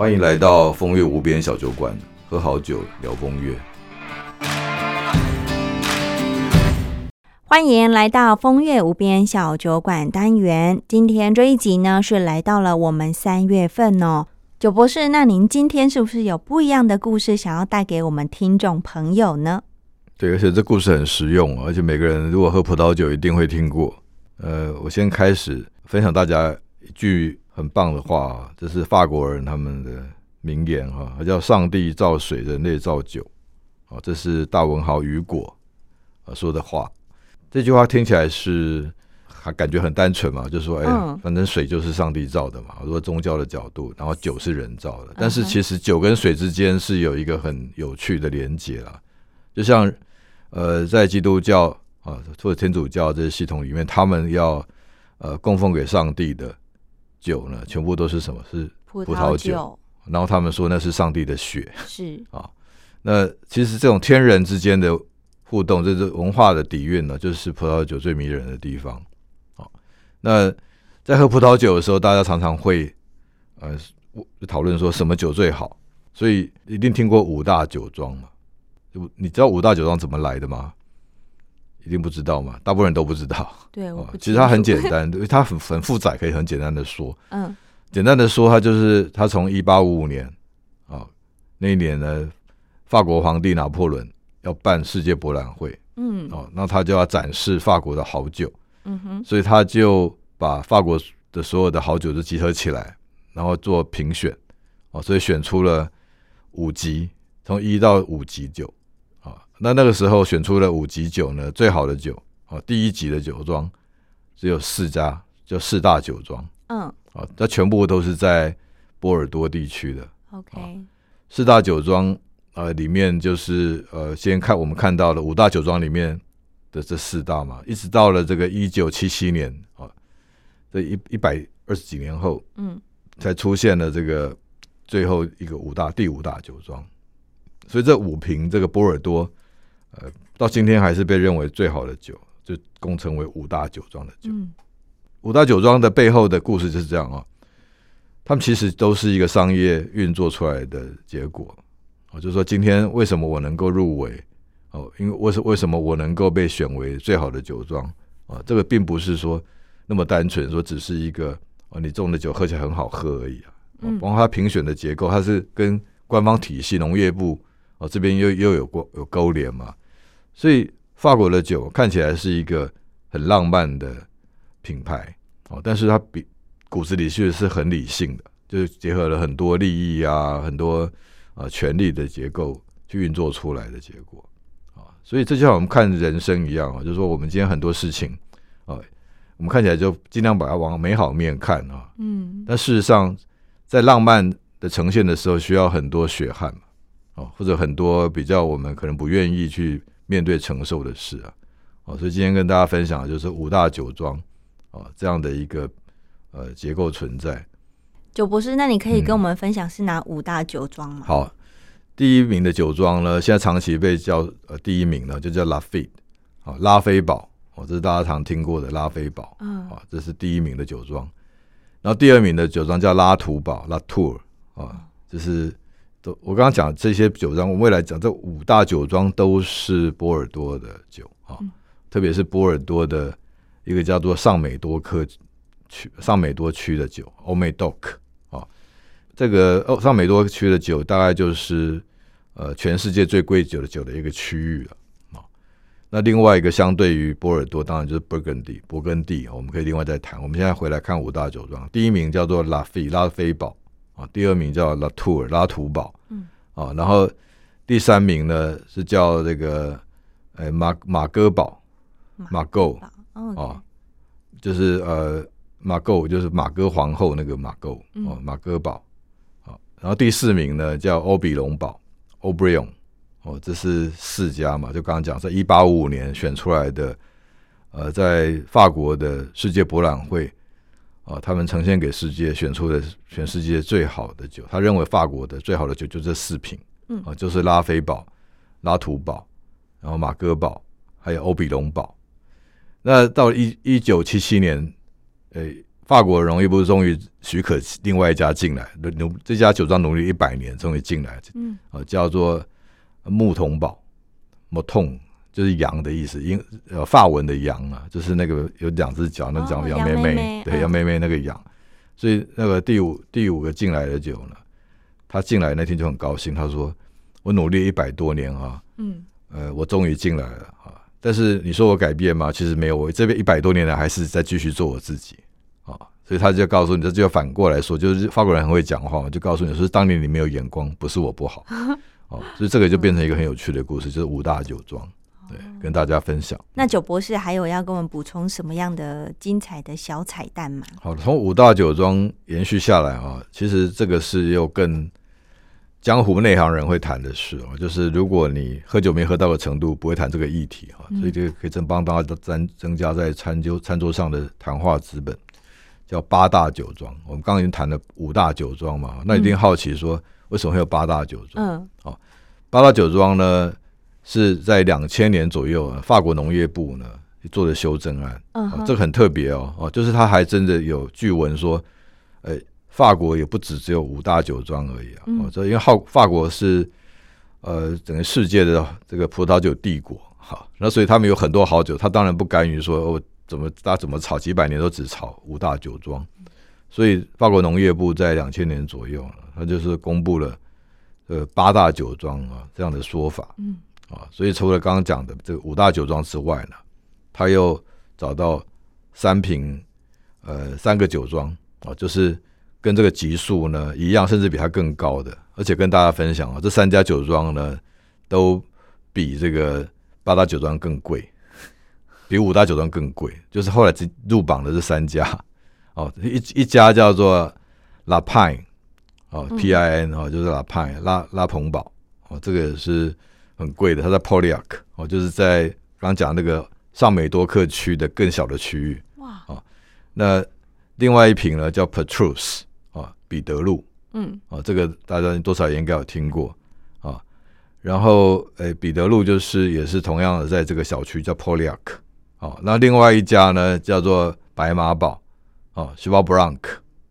欢迎来到风月无边小酒馆，喝好酒聊风月。欢迎来到风月无边小酒馆单元。今天这一集呢，是来到了我们三月份哦。九博士，那您今天是不是有不一样的故事想要带给我们听众朋友呢？对，而且这故事很实用，而且每个人如果喝葡萄酒一定会听过。呃，我先开始分享大家一句很棒的话，这是法国人他们的名言哈，叫“上帝造水，人类造酒”。啊，这是大文豪雨果啊说的话。这句话听起来是还感觉很单纯嘛，就说哎，反正水就是上帝造的嘛，如果宗教的角度，然后酒是人造的。但是其实酒跟水之间是有一个很有趣的连接啦，就像呃，在基督教。啊，或者天主教这些系统里面，他们要呃供奉给上帝的酒呢，全部都是什么？是葡萄酒。然后他们说那是上帝的血。是啊，那其实这种天人之间的互动，这是文化的底蕴呢，就是葡萄酒最迷人的地方。啊，那在喝葡萄酒的时候，大家常常会呃讨论说什么酒最好，所以一定听过五大酒庄嘛？你知道五大酒庄怎么来的吗？一定不知道嘛？大部分人都不知道。对，其实它很简单，它很很复杂，可以很简单的说。嗯，简单的说，它就是它从一八五五年啊那一年呢，法国皇帝拿破仑要办世界博览会。嗯，哦，那他就要展示法国的好酒。嗯哼，所以他就把法国的所有的好酒都集合起来，然后做评选。哦，所以选出了五级，从一到五级酒。那那个时候选出了五级酒呢，最好的酒啊，第一级的酒庄只有四家，叫四大酒庄。嗯，啊，那全部都是在波尔多地区的。OK，四大酒庄呃，里面就是呃，先看我们看到的五大酒庄里面的这四大嘛，一直到了这个一九七七年啊，这一一百二十几年后，嗯，才出现了这个最后一个五大第五大酒庄，所以这五瓶这个波尔多。呃，到今天还是被认为最好的酒，就共称为五大酒庄的酒。五大酒庄的背后的故事就是这样啊，他们其实都是一个商业运作出来的结果。我，就是说今天为什么我能够入围？哦，因为为什为什么我能够被选为最好的酒庄？啊，这个并不是说那么单纯，说只是一个哦，你种的酒喝起来很好喝而已啊。嗯，包括它评选的结构，它是跟官方体系、农业部哦这边又又有过有勾连嘛。所以法国的酒看起来是一个很浪漫的品牌哦，但是它比骨子里其实是很理性的，就是结合了很多利益啊、很多啊权力的结构去运作出来的结果啊。所以这就像我们看人生一样啊，就是说我们今天很多事情啊，我们看起来就尽量把它往美好面看啊。嗯。但事实上，在浪漫的呈现的时候，需要很多血汗嘛，哦，或者很多比较我们可能不愿意去。面对承受的事啊，哦，所以今天跟大家分享的就是五大酒庄啊这样的一个呃结构存在。酒博士，那你可以跟我们分享是哪五大酒庄吗？好，第一名的酒庄呢，现在长期被叫呃第一名呢，就叫拉菲，啊拉菲堡，哦，这是大家常听过的拉菲堡，嗯，啊，这是第一名的酒庄。然后第二名的酒庄叫拉图堡，拉图尔，啊，这是。都我刚刚讲这些酒庄，我们未来讲这五大酒庄都是波尔多的酒啊，特别是波尔多的一个叫做上美多克区上美多区的酒，欧美 doc 啊，这个哦上美多区的酒大概就是呃全世界最贵酒的酒的一个区域了啊。那另外一个相对于波尔多，当然就是勃艮第，勃艮第我们可以另外再谈。我们现在回来看五大酒庄，第一名叫做拉菲拉菲堡。啊，第二名叫拉图尔拉图堡，嗯，啊，然后第三名呢是叫这个，呃马马戈堡，马构，啊，就是呃马构就是马戈皇后那个马构，哦马戈堡，啊，然后第四名呢叫欧比隆堡，Obrion，哦，这是四家嘛，就刚刚讲在一八五五年选出来的，呃，在法国的世界博览会。啊，他们呈现给世界选出的全世界最好的酒，他认为法国的最好的酒就这四瓶，嗯，啊，就是拉菲堡、拉图堡，然后马戈堡，还有欧比隆堡。那到一一九七七年，诶，法国农业部终于许可另外一家进来，努这家酒庄努力一百年，终于进来，嗯。啊，叫做牧童堡，牧童就是羊的意思，英呃法文的羊啊，就是那个有两只脚，那叫哦羊妹羊妹妹对，嗯羊妹妹那个羊，所以那个第五第五个进来的酒呢，他进来那天就很高兴，他说我努力一百多年啊，嗯呃，我终于进来了啊！但是你说我改变吗？其实没有，我这边一百多年来还是在继续做我自己啊！所以他就告诉你，这就要反过来说，就是法国人很会讲话嘛，就告诉你说，当年你没有眼光，不是我不好 哦，所以这个就变成一个很有趣的故事，就是五大酒庄，对，跟大家分享。那九博士还有要跟我们补充什么样的精彩的小彩蛋吗？好，从五大酒庄延续下来啊，其实这个是又更江湖内行人会谈的事哦，就是如果你喝酒没喝到的程度，不会谈这个议题哈，所以这个可以正帮大家增增加在餐桌餐桌上的谈话资本，叫八大酒庄。我们刚刚已经谈了五大酒庄嘛，那一定好奇说为什么会有八大酒庄？嗯好八大酒庄呢是在两千年左右，啊法国农业部呢做的修正案。哦嗯哼，这个很特别哦，哦，就是他还真的有据闻说，呃，法国也不止只有五大酒庄而已啊，嗯。哦，这因为好法国是呃整个世界的这个葡萄酒帝国，哈，那所以他们有很多好酒，他当然不甘于说哦怎么大怎么炒几百年都只炒五大酒庄，所以法国农业部在两千年左右呢，他就是公布了呃八大酒庄啊这样的说法，嗯啊，所以除了刚刚讲的这个五大酒庄之外呢，他又找到三瓶呃三个酒庄啊，就是跟这个级数呢一样，甚至比它更高的，而且跟大家分享啊，这三家酒庄呢都比这个八大酒庄更贵，比五大酒庄更贵，就是后来只入榜的这三家哦，一一家叫做拉派哦嗯，P I N 哦，就是拉派拉拉蓬堡哦，这个是很贵的，它在 Poliac 哦，就是在刚刚讲那个上美多克区的更小的区域。哇那另外一瓶呢叫 Petrus 啊，彼得路嗯啊，这个大家多少也应该有听过啊。然后诶，彼得路就是也是同样的在这个小区叫 Poliac 啊。那另外一家呢叫做白马堡啊 s h a b a Blanc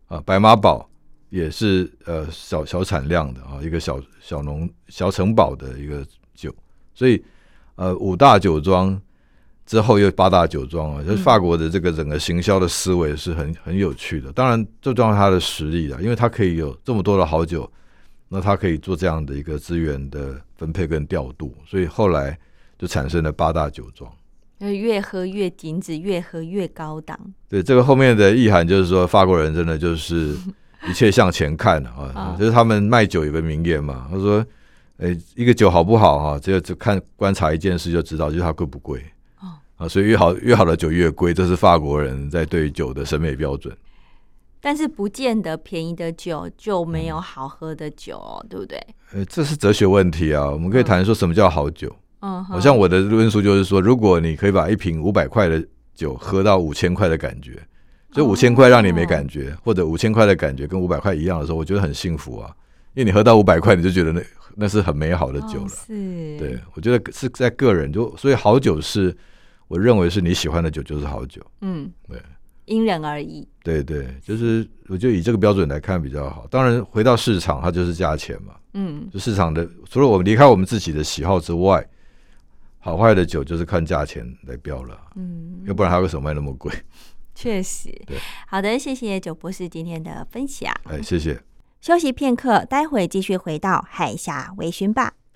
啊，白马堡也是呃小小产量的啊，一个小小农小城堡的一个酒，所以呃五大酒庄之后又八大酒庄啊，就是法国的这个整个行销的思维是很很有趣的。当然，最重要是它的实力啊，因为它可以有这么多的好酒，那它可以做这样的一个资源的分配跟调度，所以后来就产生了八大酒庄。呃越喝越精致，越喝越高档。对这个后面的意涵就是说，法国人真的就是 一切向前看啊啊，就是他们卖酒有个名言嘛，他说：“诶，一个酒好不好哈、只有只看观察一件事就知道，就是它贵不贵。”哦啊，所以越好越好的酒越贵，这是法国人在对酒的审美标准。但是不见得便宜的酒就没有好喝的酒、哦，对不对？呃，这是哲学问题啊，我们可以谈说什么叫好酒。嗯，好像我的论述就是说，如果你可以把一瓶五百块的酒喝到五千块的感觉，就五千块让你没感觉，或者五千块的感觉跟五百块一样的时候，我觉得很幸福啊，因为你喝到五百块，你就觉得那那是很美好的酒哦了。是，对，我觉得是在个人就，所以好酒是我认为是你喜欢的酒就是好酒。嗯，对，因人而异。对对，就是我就以这个标准来看比较好。当然，回到市场，它就是价钱嘛。嗯，就市场的，除了我们离开我们自己的喜好之外，好坏的酒就是看价钱来标了。嗯，要不然它为什么卖那么贵？确实对。好的，谢谢九博士今天的分享。哎，谢谢。休息片刻，待会继续回到海峡微醺吧。